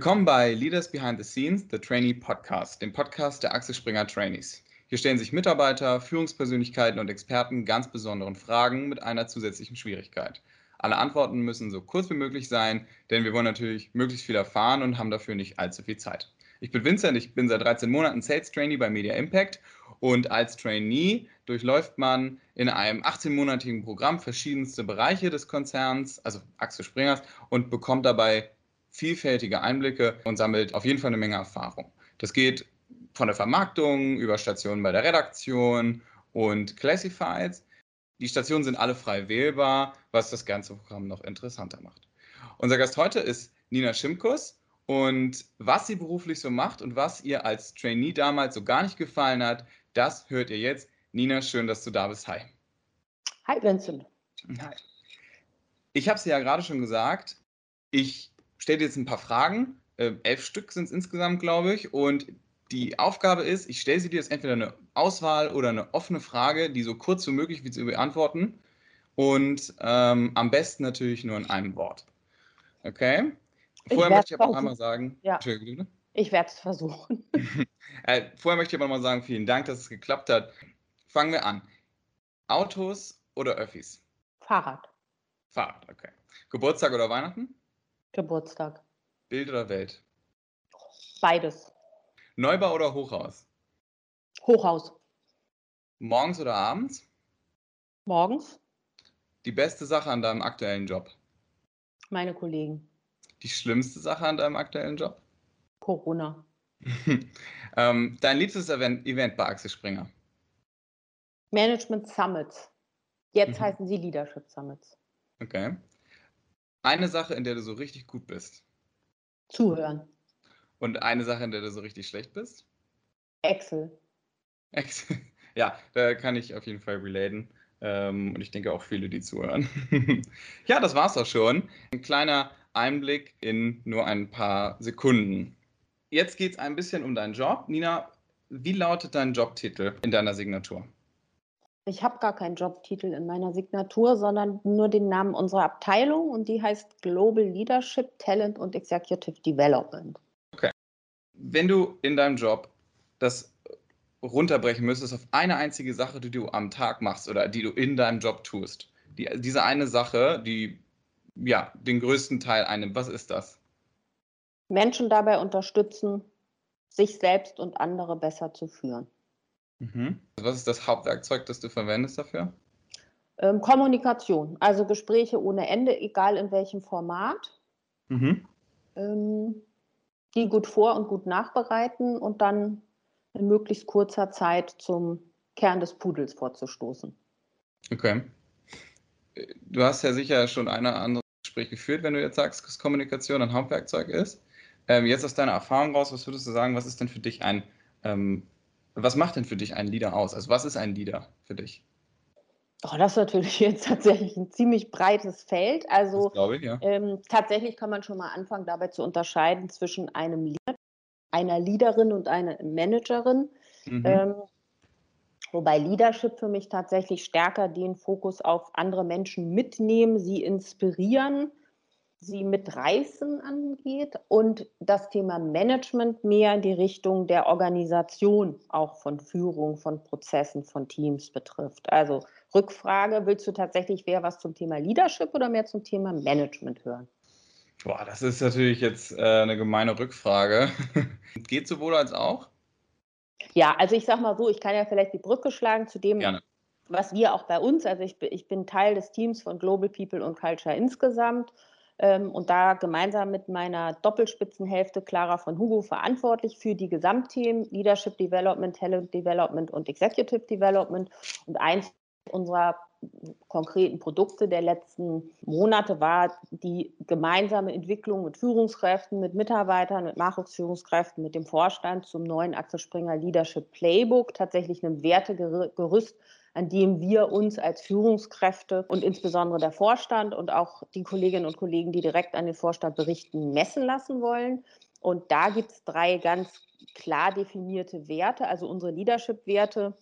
Willkommen bei Leaders Behind the Scenes, the Trainee Podcast, dem Podcast der Axel Springer Trainees. Hier stellen sich Mitarbeiter, Führungspersönlichkeiten und Experten ganz besonderen Fragen mit einer zusätzlichen Schwierigkeit. Alle Antworten müssen so kurz wie möglich sein, denn wir wollen natürlich möglichst viel erfahren und haben dafür nicht allzu viel Zeit. Ich bin Vincent, ich bin seit 13 Monaten Sales Trainee bei Media Impact und als Trainee durchläuft man in einem 18-monatigen Programm verschiedenste Bereiche des Konzerns, also Axel Springers, und bekommt dabei vielfältige Einblicke und sammelt auf jeden Fall eine Menge Erfahrung. Das geht von der Vermarktung über Stationen bei der Redaktion und Classifieds. Die Stationen sind alle frei wählbar, was das ganze Programm noch interessanter macht. Unser Gast heute ist Nina Schimkus. Und was sie beruflich so macht und was ihr als Trainee damals so gar nicht gefallen hat, das hört ihr jetzt. Nina, schön, dass du da bist. Hi. Hi, Vincent. Hi. Ich habe es ja gerade schon gesagt. Ich stelle dir jetzt ein paar Fragen. Äh, elf Stück sind es insgesamt, glaube ich. Und die Aufgabe ist, ich stelle sie dir jetzt entweder eine Auswahl oder eine offene Frage, die so kurz wie möglich wie zu beantworten. Und ähm, am besten natürlich nur in einem Wort. Okay? Vorher möchte ich aber noch einmal sagen. Ja. Ich werde es versuchen. äh, vorher möchte ich aber noch mal sagen, vielen Dank, dass es geklappt hat. Fangen wir an. Autos oder Öffis? Fahrrad. Fahrrad, okay. Geburtstag oder Weihnachten? Geburtstag. Bild oder Welt? Beides. Neubau oder Hochhaus? Hochhaus. Morgens oder abends? Morgens. Die beste Sache an deinem aktuellen Job? Meine Kollegen. Die schlimmste Sache an deinem aktuellen Job? Corona. ähm, dein liebstes Event, Event bei Axel Springer? Management Summits. Jetzt mhm. heißen sie Leadership Summits. Okay. Eine Sache, in der du so richtig gut bist. Zuhören. Und eine Sache, in der du so richtig schlecht bist? Excel. Excel. Ja, da kann ich auf jeden Fall relaten. Ähm, und ich denke auch viele, die zuhören. ja, das war's auch schon. Ein kleiner Einblick in nur ein paar Sekunden. Jetzt geht es ein bisschen um deinen Job. Nina, wie lautet dein Jobtitel in deiner Signatur? Ich habe gar keinen Jobtitel in meiner Signatur, sondern nur den Namen unserer Abteilung und die heißt Global Leadership, Talent und Executive Development. Okay. Wenn du in deinem Job das runterbrechen müsstest auf eine einzige Sache, die du am Tag machst oder die du in deinem Job tust, die, diese eine Sache, die ja den größten Teil einnimmt, was ist das? Menschen dabei unterstützen, sich selbst und andere besser zu führen. Mhm. Was ist das Hauptwerkzeug, das du verwendest dafür? Ähm, Kommunikation, also Gespräche ohne Ende, egal in welchem Format. Mhm. Ähm, die gut vor- und gut nachbereiten und dann in möglichst kurzer Zeit zum Kern des Pudels vorzustoßen. Okay. Du hast ja sicher schon eine andere Gespräch geführt, wenn du jetzt sagst, dass Kommunikation ein Hauptwerkzeug ist. Ähm, jetzt aus deiner Erfahrung raus, was würdest du sagen, was ist denn für dich ein ähm, was macht denn für dich ein Leader aus? Also was ist ein Leader für dich? Oh, das ist natürlich jetzt tatsächlich ein ziemlich breites Feld. Also ich, ja. ähm, tatsächlich kann man schon mal anfangen, dabei zu unterscheiden zwischen einem Leader, einer Leaderin und einer Managerin. Mhm. Ähm, wobei Leadership für mich tatsächlich stärker den Fokus auf andere Menschen mitnehmen, sie inspirieren sie mitreißen angeht und das Thema Management mehr in die Richtung der Organisation auch von Führung, von Prozessen, von Teams betrifft. Also Rückfrage, willst du tatsächlich mehr was zum Thema Leadership oder mehr zum Thema Management hören? Boah, das ist natürlich jetzt äh, eine gemeine Rückfrage. Geht sowohl als auch? Ja, also ich sage mal so, ich kann ja vielleicht die Brücke schlagen zu dem, Gerne. was wir auch bei uns, also ich, ich bin Teil des Teams von Global People und Culture insgesamt und da gemeinsam mit meiner Doppelspitzenhälfte Clara von Hugo verantwortlich für die Gesamtthemen Leadership Development, Talent Development und Executive Development. Und eins unserer konkreten Produkte der letzten Monate war die gemeinsame Entwicklung mit Führungskräften, mit Mitarbeitern, mit Nachwuchsführungskräften, mit dem Vorstand zum neuen Axel Springer Leadership Playbook, tatsächlich einem Wertegerüst, an dem wir uns als Führungskräfte und insbesondere der Vorstand und auch die Kolleginnen und Kollegen, die direkt an den Vorstand berichten, messen lassen wollen. Und da gibt es drei ganz klar definierte Werte, also unsere Leadership-Werte.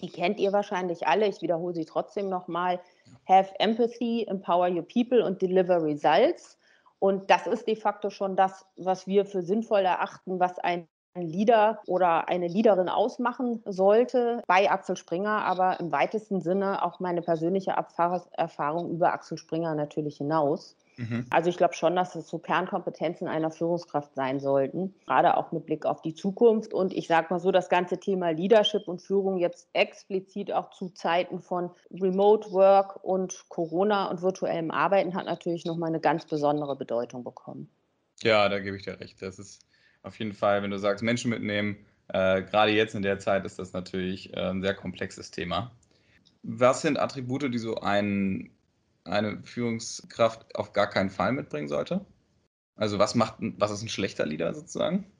Die kennt ihr wahrscheinlich alle. Ich wiederhole sie trotzdem nochmal. Have empathy, empower your people und deliver results. Und das ist de facto schon das, was wir für sinnvoll erachten, was ein Leader oder eine Leaderin ausmachen sollte bei Axel Springer, aber im weitesten Sinne auch meine persönliche Erfahrung über Axel Springer natürlich hinaus. Mhm. Also ich glaube schon, dass es so Kernkompetenzen einer Führungskraft sein sollten, gerade auch mit Blick auf die Zukunft. Und ich sage mal so, das ganze Thema Leadership und Führung jetzt explizit auch zu Zeiten von Remote Work und Corona und virtuellem Arbeiten hat natürlich nochmal eine ganz besondere Bedeutung bekommen. Ja, da gebe ich dir recht. Das ist auf jeden Fall, wenn du sagst, Menschen mitnehmen, äh, gerade jetzt in der Zeit ist das natürlich äh, ein sehr komplexes Thema. Was sind Attribute, die so ein, eine Führungskraft auf gar keinen Fall mitbringen sollte? Also was macht, was ist ein schlechter Leader sozusagen?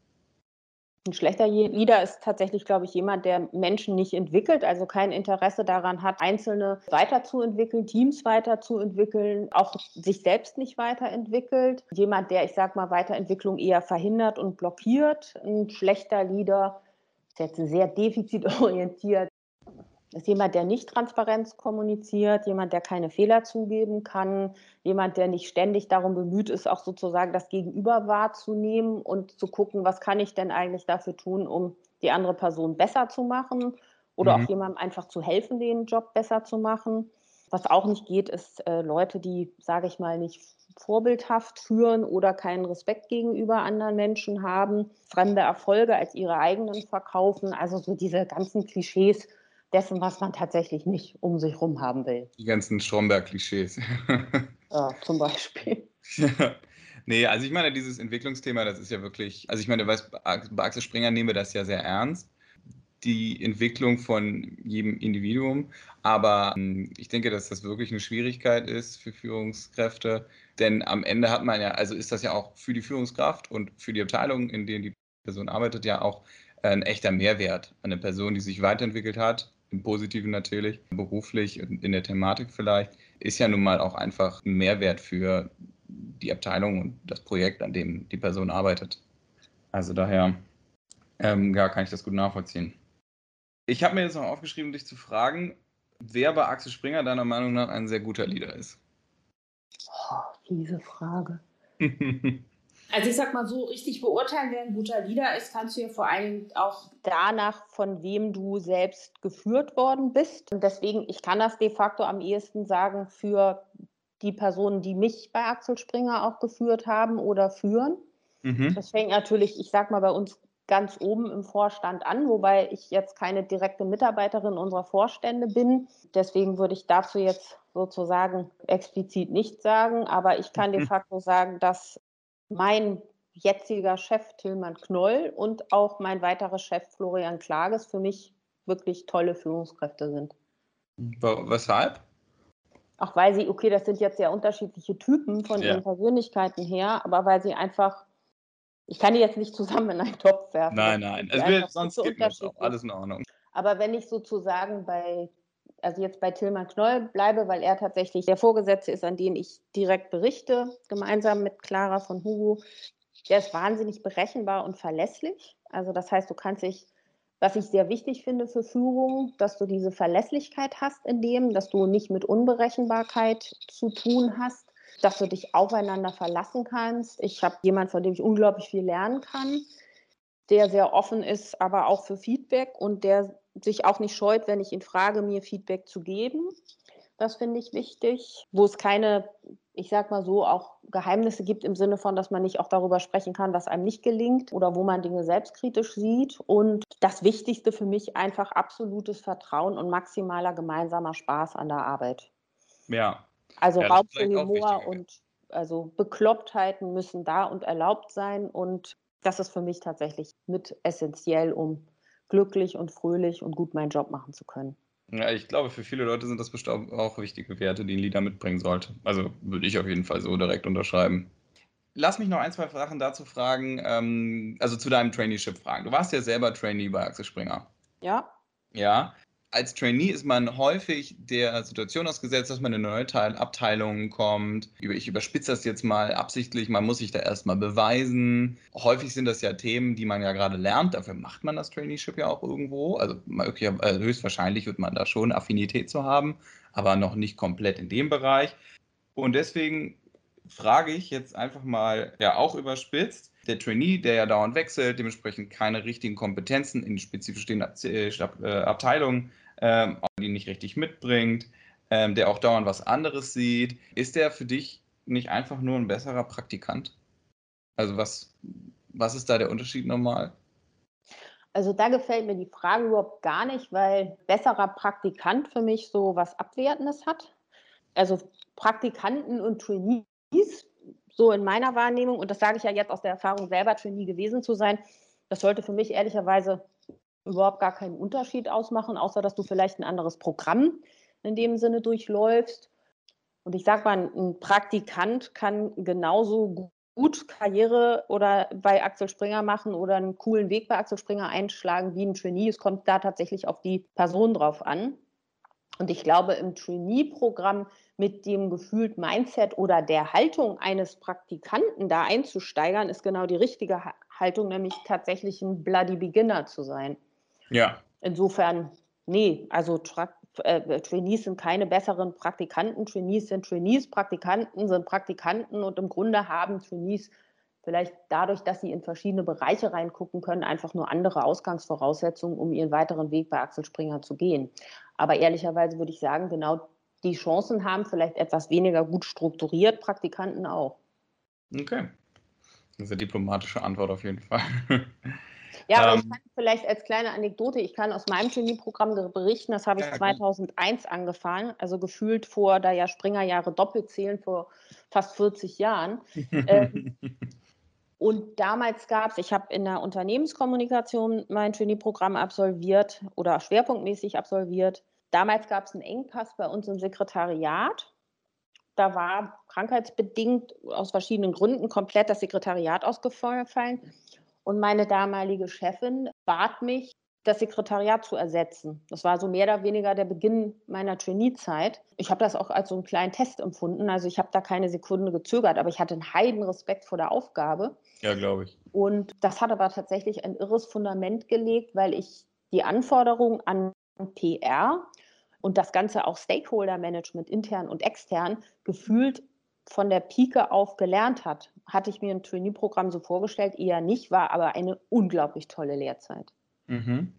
Ein schlechter Leader ist tatsächlich, glaube ich, jemand, der Menschen nicht entwickelt, also kein Interesse daran hat, Einzelne weiterzuentwickeln, Teams weiterzuentwickeln, auch sich selbst nicht weiterentwickelt. Jemand, der, ich sage mal, Weiterentwicklung eher verhindert und blockiert. Ein schlechter Leader ist jetzt sehr defizitorientiert, ist jemand, der nicht Transparenz kommuniziert, jemand, der keine Fehler zugeben kann, jemand, der nicht ständig darum bemüht ist, auch sozusagen das Gegenüber wahrzunehmen und zu gucken, was kann ich denn eigentlich dafür tun, um die andere Person besser zu machen oder mhm. auch jemandem einfach zu helfen, den Job besser zu machen. Was auch nicht geht, ist äh, Leute, die, sage ich mal, nicht vorbildhaft führen oder keinen Respekt gegenüber anderen Menschen haben, fremde Erfolge als ihre eigenen verkaufen. Also so diese ganzen Klischees, dessen, was man tatsächlich nicht um sich herum haben will. Die ganzen Stromberg-Klischees. ja, zum Beispiel. nee, also ich meine, dieses Entwicklungsthema, das ist ja wirklich, also ich meine, bei Axel Springer nehmen wir das ja sehr ernst, die Entwicklung von jedem Individuum. Aber ähm, ich denke, dass das wirklich eine Schwierigkeit ist für Führungskräfte, denn am Ende hat man ja, also ist das ja auch für die Führungskraft und für die Abteilung, in denen die Person arbeitet, ja auch ein echter Mehrwert. Eine Person, die sich weiterentwickelt hat, im Positiven natürlich, beruflich in der Thematik vielleicht, ist ja nun mal auch einfach ein Mehrwert für die Abteilung und das Projekt, an dem die Person arbeitet. Also daher ähm, ja, kann ich das gut nachvollziehen. Ich habe mir jetzt noch aufgeschrieben, dich zu fragen, wer bei Axel Springer deiner Meinung nach ein sehr guter Leader ist. Oh, diese Frage. Also ich sag mal so, richtig beurteilen, wer ein guter Leader ist, kannst du ja vor allem auch danach, von wem du selbst geführt worden bist. Und deswegen, ich kann das de facto am ehesten sagen für die Personen, die mich bei Axel Springer auch geführt haben oder führen. Mhm. Das fängt natürlich, ich sag mal, bei uns ganz oben im Vorstand an, wobei ich jetzt keine direkte Mitarbeiterin unserer Vorstände bin. Deswegen würde ich dazu jetzt sozusagen explizit nichts sagen, aber ich kann de mhm. facto sagen, dass mein jetziger Chef Tillmann Knoll und auch mein weiterer Chef Florian Klages für mich wirklich tolle Führungskräfte sind. Weshalb? Auch weil sie, okay, das sind jetzt sehr unterschiedliche Typen von ja. ihren Persönlichkeiten her, aber weil sie einfach, ich kann die jetzt nicht zusammen in einen Topf werfen. Nein, nein, es wird sonst gibt es auch alles in Ordnung. Aber wenn ich sozusagen bei, also jetzt bei Tillmann Knoll bleibe, weil er tatsächlich der Vorgesetzte ist, an den ich direkt berichte, gemeinsam mit Clara von Hugo, der ist wahnsinnig berechenbar und verlässlich. Also das heißt, du kannst dich, was ich sehr wichtig finde für Führung, dass du diese Verlässlichkeit hast in dem, dass du nicht mit Unberechenbarkeit zu tun hast, dass du dich aufeinander verlassen kannst. Ich habe jemanden, von dem ich unglaublich viel lernen kann, der sehr offen ist, aber auch für Feedback und der sich auch nicht scheut, wenn ich ihn frage, mir Feedback zu geben. Das finde ich wichtig, wo es keine ich sag mal so, auch Geheimnisse gibt im Sinne von, dass man nicht auch darüber sprechen kann, was einem nicht gelingt oder wo man Dinge selbstkritisch sieht. Und das Wichtigste für mich einfach absolutes Vertrauen und maximaler gemeinsamer Spaß an der Arbeit. Ja. Also ja, Raum für Humor und also Beklopptheiten müssen da und erlaubt sein. Und das ist für mich tatsächlich mit essentiell, um glücklich und fröhlich und gut meinen Job machen zu können. Ja, ich glaube, für viele Leute sind das bestimmt auch wichtige Werte, die ein Leader mitbringen sollte. Also würde ich auf jeden Fall so direkt unterschreiben. Lass mich noch ein, zwei Sachen dazu fragen, ähm, also zu deinem Traineeship fragen. Du warst ja selber Trainee bei Axel Springer. Ja. Ja als Trainee ist man häufig der Situation ausgesetzt, dass man in neue Teil Abteilungen kommt. Ich überspitze das jetzt mal absichtlich, man muss sich da erstmal beweisen. Häufig sind das ja Themen, die man ja gerade lernt. Dafür macht man das Traineeship ja auch irgendwo. Also äh, höchstwahrscheinlich wird man da schon Affinität zu haben, aber noch nicht komplett in dem Bereich. Und deswegen frage ich jetzt einfach mal, ja auch überspitzt, der Trainee, der ja dauernd wechselt, dementsprechend keine richtigen Kompetenzen in spezifischen äh, äh, Abteilungen, ähm, die nicht richtig mitbringt, ähm, der auch dauernd was anderes sieht, ist der für dich nicht einfach nur ein besserer Praktikant? Also was, was ist da der Unterschied nochmal? Also da gefällt mir die Frage überhaupt gar nicht, weil besserer Praktikant für mich so was Abwertendes hat. Also Praktikanten und Trainees, so in meiner Wahrnehmung, und das sage ich ja jetzt aus der Erfahrung selber, Trainee gewesen zu sein, das sollte für mich ehrlicherweise überhaupt gar keinen Unterschied ausmachen, außer dass du vielleicht ein anderes Programm in dem Sinne durchläufst. Und ich sage mal, ein Praktikant kann genauso gut Karriere oder bei Axel Springer machen oder einen coolen Weg bei Axel Springer einschlagen wie ein Trainee. Es kommt da tatsächlich auf die Person drauf an. Und ich glaube, im Trainee-Programm mit dem gefühlt Mindset oder der Haltung eines Praktikanten da einzusteigern, ist genau die richtige Haltung, nämlich tatsächlich ein Bloody Beginner zu sein. Ja. Insofern, nee, also äh, Trainees sind keine besseren Praktikanten, Trainees sind Trainees, Praktikanten sind Praktikanten und im Grunde haben Trainees vielleicht dadurch, dass sie in verschiedene Bereiche reingucken können, einfach nur andere Ausgangsvoraussetzungen, um ihren weiteren Weg bei Axel Springer zu gehen. Aber ehrlicherweise würde ich sagen, genau die Chancen haben vielleicht etwas weniger gut strukturiert, Praktikanten auch. Okay. Das ist eine diplomatische Antwort auf jeden Fall. Ja, aber ähm, ich kann vielleicht als kleine Anekdote, ich kann aus meinem Trainee-Programm berichten, das habe ich ja, 2001 gut. angefangen, also gefühlt vor, da ja Springerjahre doppelt zählen, vor fast 40 Jahren. ähm, und damals gab es, ich habe in der Unternehmenskommunikation mein Trainee-Programm absolviert oder schwerpunktmäßig absolviert. Damals gab es einen Engpass bei uns im Sekretariat. Da war krankheitsbedingt aus verschiedenen Gründen komplett das Sekretariat ausgefallen. Und meine damalige Chefin bat mich, das Sekretariat zu ersetzen. Das war so mehr oder weniger der Beginn meiner Trainee-Zeit. Ich habe das auch als so einen kleinen Test empfunden. Also ich habe da keine Sekunde gezögert, aber ich hatte einen heiden Respekt vor der Aufgabe. Ja, glaube ich. Und das hat aber tatsächlich ein irres Fundament gelegt, weil ich die Anforderungen an PR und das Ganze auch Stakeholder-Management intern und extern gefühlt von der Pike auf gelernt hat. Hatte ich mir ein Trainee-Programm so vorgestellt, eher nicht, war aber eine unglaublich tolle Lehrzeit. Mhm.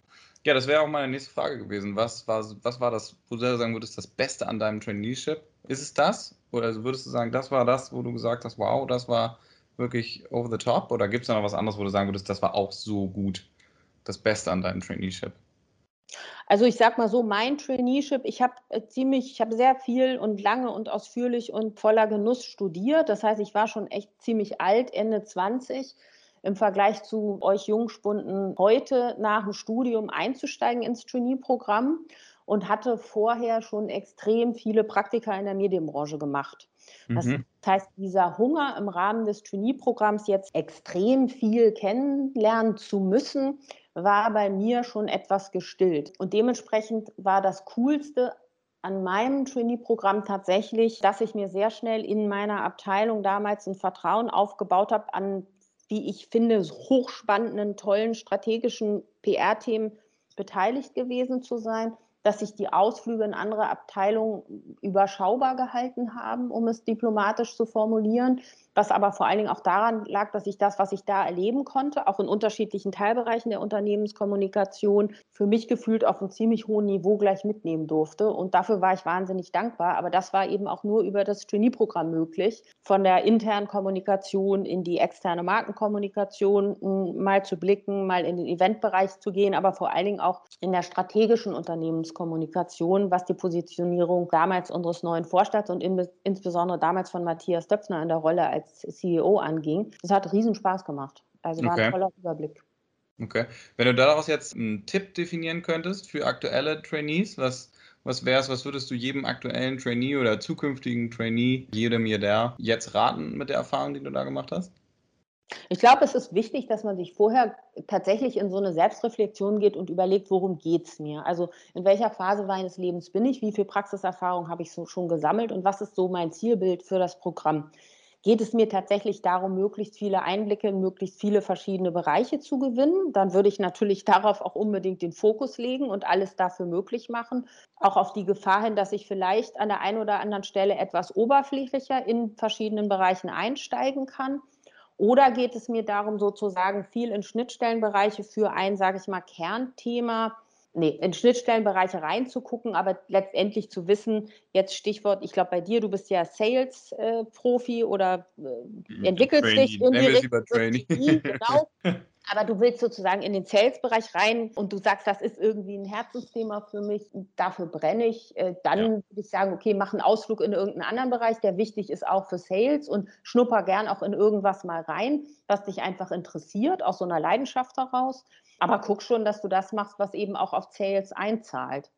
Ja, das wäre auch meine nächste Frage gewesen. Was war, was war das, wo du sagen würdest, das Beste an deinem Traineeship? Ist es das? Oder würdest du sagen, das war das, wo du gesagt hast, wow, das war wirklich over the top? Oder gibt es da noch was anderes, wo du sagen würdest, das war auch so gut, das Beste an deinem Traineeship? Also ich sag mal so, mein Traineeship, ich habe äh, ziemlich, ich habe sehr viel und lange und ausführlich und voller Genuss studiert. Das heißt, ich war schon echt ziemlich alt, Ende 20 im Vergleich zu euch Jungspunden heute nach dem Studium einzusteigen ins Trainee-Programm und hatte vorher schon extrem viele Praktika in der Medienbranche gemacht. Das mhm. heißt, dieser Hunger im Rahmen des Trainee-Programms jetzt extrem viel kennenlernen zu müssen, war bei mir schon etwas gestillt. Und dementsprechend war das Coolste an meinem Trainee-Programm tatsächlich, dass ich mir sehr schnell in meiner Abteilung damals ein Vertrauen aufgebaut habe an, wie ich finde, hochspannenden, tollen strategischen PR-Themen beteiligt gewesen zu sein dass sich die Ausflüge in andere Abteilungen überschaubar gehalten haben, um es diplomatisch zu formulieren, was aber vor allen Dingen auch daran lag, dass ich das, was ich da erleben konnte, auch in unterschiedlichen Teilbereichen der Unternehmenskommunikation, für mich gefühlt auf einem ziemlich hohen Niveau gleich mitnehmen durfte. Und dafür war ich wahnsinnig dankbar. Aber das war eben auch nur über das Trainee-Programm möglich, von der internen Kommunikation in die externe Markenkommunikation mal zu blicken, mal in den Eventbereich zu gehen, aber vor allen Dingen auch in der strategischen Unternehmenskommunikation, was die Positionierung damals unseres neuen Vorstands und insbesondere damals von Matthias Döpfner in der Rolle als CEO anging. Das hat riesen Spaß gemacht. Also war okay. ein toller Überblick. Okay. Wenn du daraus jetzt einen Tipp definieren könntest für aktuelle Trainees, was, was wäre es, was würdest du jedem aktuellen Trainee oder zukünftigen Trainee, jedem hier der, jetzt raten mit der Erfahrung, die du da gemacht hast? Ich glaube, es ist wichtig, dass man sich vorher tatsächlich in so eine Selbstreflexion geht und überlegt, worum geht es mir? Also in welcher Phase meines Lebens bin ich? Wie viel Praxiserfahrung habe ich so schon gesammelt? Und was ist so mein Zielbild für das Programm? geht es mir tatsächlich darum, möglichst viele Einblicke in möglichst viele verschiedene Bereiche zu gewinnen. Dann würde ich natürlich darauf auch unbedingt den Fokus legen und alles dafür möglich machen. Auch auf die Gefahr hin, dass ich vielleicht an der einen oder anderen Stelle etwas oberflächlicher in verschiedenen Bereichen einsteigen kann. Oder geht es mir darum, sozusagen viel in Schnittstellenbereiche für ein, sage ich mal, Kernthema nee, in Schnittstellenbereiche reinzugucken, aber letztendlich zu wissen, jetzt Stichwort, ich glaube bei dir, du bist ja Sales-Profi äh, oder äh, entwickelst dich in die Richtung. Genau. aber du willst sozusagen in den Sales-Bereich rein und du sagst, das ist irgendwie ein Herzensthema für mich, dafür brenne ich, äh, dann ja. würde ich sagen, okay, mach einen Ausflug in irgendeinen anderen Bereich, der wichtig ist auch für Sales und schnupper gern auch in irgendwas mal rein, was dich einfach interessiert, aus so einer Leidenschaft heraus. Aber guck schon, dass du das machst, was eben auch auf Sales einzahlt.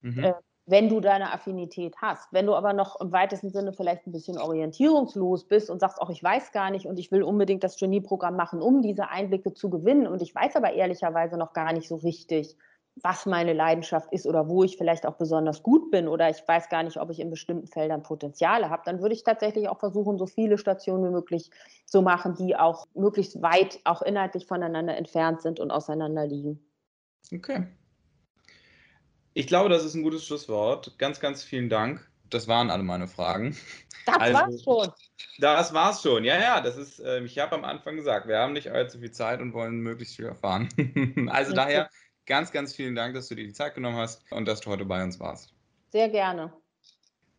Mhm. Wenn du deine Affinität hast. Wenn du aber noch im weitesten Sinne vielleicht ein bisschen orientierungslos bist und sagst, auch ich weiß gar nicht und ich will unbedingt das Genieprogramm machen, um diese Einblicke zu gewinnen und ich weiß aber ehrlicherweise noch gar nicht so richtig, was meine Leidenschaft ist oder wo ich vielleicht auch besonders gut bin oder ich weiß gar nicht, ob ich in bestimmten Feldern Potenziale habe, dann würde ich tatsächlich auch versuchen, so viele Stationen wie möglich zu machen, die auch möglichst weit auch inhaltlich voneinander entfernt sind und auseinander liegen. Okay. Ich glaube, das ist ein gutes Schlusswort. Ganz, ganz vielen Dank. Das waren alle meine Fragen. Das also, war's schon. Das war's schon. Ja, ja, das ist, äh, ich habe am Anfang gesagt, wir haben nicht allzu viel Zeit und wollen möglichst viel erfahren. also ja, daher ganz, ganz vielen Dank, dass du dir die Zeit genommen hast und dass du heute bei uns warst. Sehr gerne.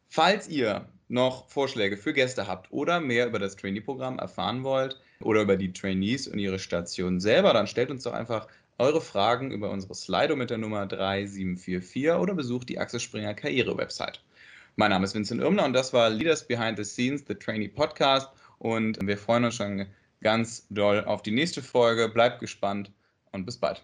Falls ihr noch Vorschläge für Gäste habt oder mehr über das Trainee-Programm erfahren wollt oder über die Trainees und ihre Station selber, dann stellt uns doch einfach eure Fragen über unsere Slido mit der Nummer 3744 oder besucht die Axel Springer Karriere-Website. Mein Name ist Vincent Irmner und das war Leaders Behind the Scenes, the Trainee Podcast. Und wir freuen uns schon ganz doll auf die nächste Folge. Bleibt gespannt und bis bald.